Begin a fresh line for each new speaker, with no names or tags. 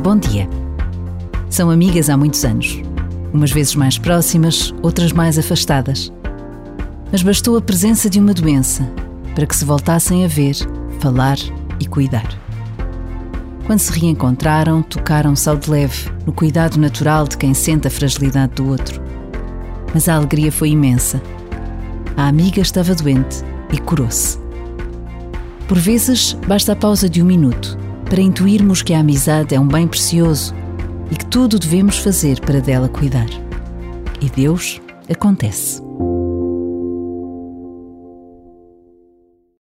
Bom dia. São amigas há muitos anos, umas vezes mais próximas, outras mais afastadas. Mas bastou a presença de uma doença para que se voltassem a ver, falar e cuidar. Quando se reencontraram, tocaram-se ao de leve no cuidado natural de quem sente a fragilidade do outro. Mas a alegria foi imensa. A amiga estava doente e curou-se. Por vezes, basta a pausa de um minuto para intuirmos que a amizade é um bem precioso e que tudo devemos fazer para dela cuidar. E Deus acontece.